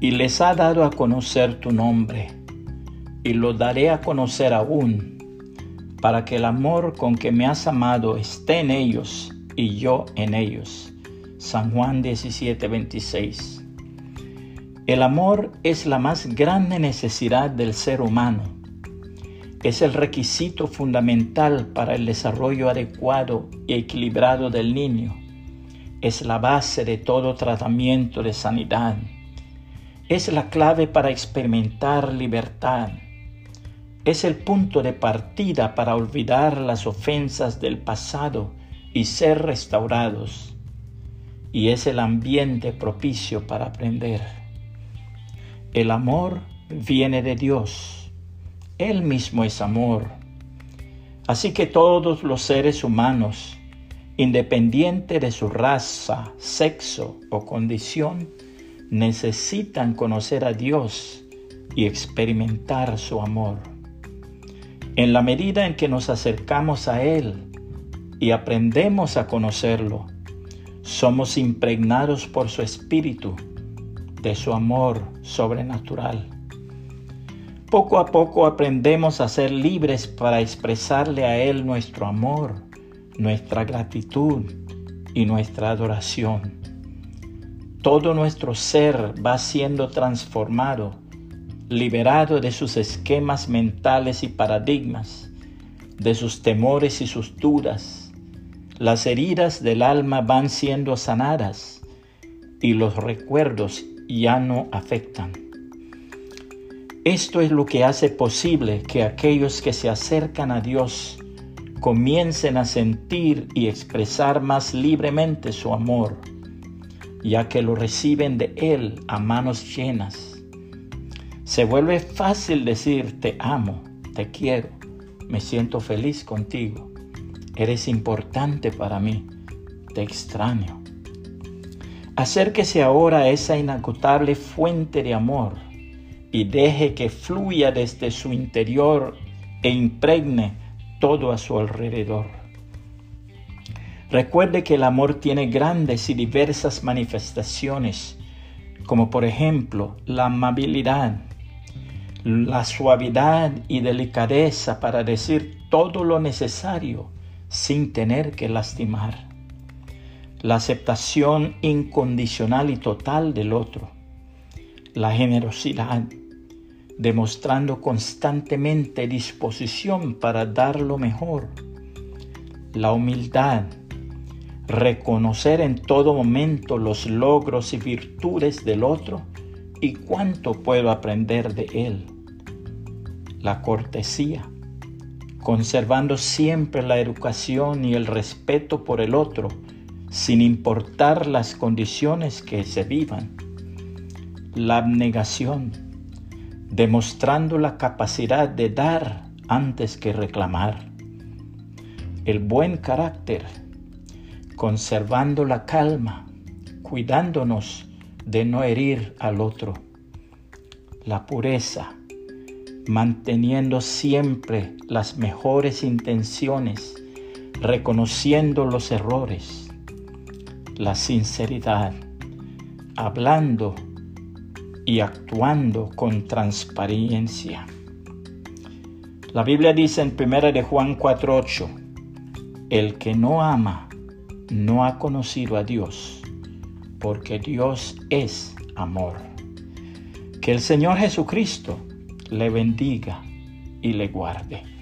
y les ha dado a conocer tu nombre, y lo daré a conocer aún, para que el amor con que me has amado esté en ellos y yo en ellos. San Juan 17, 26. El amor es la más grande necesidad del ser humano. Es el requisito fundamental para el desarrollo adecuado y equilibrado del niño. Es la base de todo tratamiento de sanidad es la clave para experimentar libertad. Es el punto de partida para olvidar las ofensas del pasado y ser restaurados. Y es el ambiente propicio para aprender. El amor viene de Dios. Él mismo es amor. Así que todos los seres humanos, independiente de su raza, sexo o condición, necesitan conocer a Dios y experimentar su amor. En la medida en que nos acercamos a Él y aprendemos a conocerlo, somos impregnados por su Espíritu, de su amor sobrenatural. Poco a poco aprendemos a ser libres para expresarle a Él nuestro amor, nuestra gratitud y nuestra adoración todo nuestro ser va siendo transformado, liberado de sus esquemas mentales y paradigmas, de sus temores y sus dudas. Las heridas del alma van siendo sanadas y los recuerdos ya no afectan. Esto es lo que hace posible que aquellos que se acercan a Dios comiencen a sentir y expresar más libremente su amor ya que lo reciben de Él a manos llenas. Se vuelve fácil decir, te amo, te quiero, me siento feliz contigo, eres importante para mí, te extraño. Acérquese ahora a esa inagotable fuente de amor y deje que fluya desde su interior e impregne todo a su alrededor. Recuerde que el amor tiene grandes y diversas manifestaciones, como por ejemplo la amabilidad, la suavidad y delicadeza para decir todo lo necesario sin tener que lastimar, la aceptación incondicional y total del otro, la generosidad, demostrando constantemente disposición para dar lo mejor, la humildad, reconocer en todo momento los logros y virtudes del otro y cuánto puedo aprender de él. La cortesía, conservando siempre la educación y el respeto por el otro, sin importar las condiciones que se vivan. La abnegación, demostrando la capacidad de dar antes que reclamar. El buen carácter, conservando la calma, cuidándonos de no herir al otro. La pureza, manteniendo siempre las mejores intenciones, reconociendo los errores. La sinceridad, hablando y actuando con transparencia. La Biblia dice en 1 de Juan 4:8, el que no ama no ha conocido a Dios, porque Dios es amor. Que el Señor Jesucristo le bendiga y le guarde.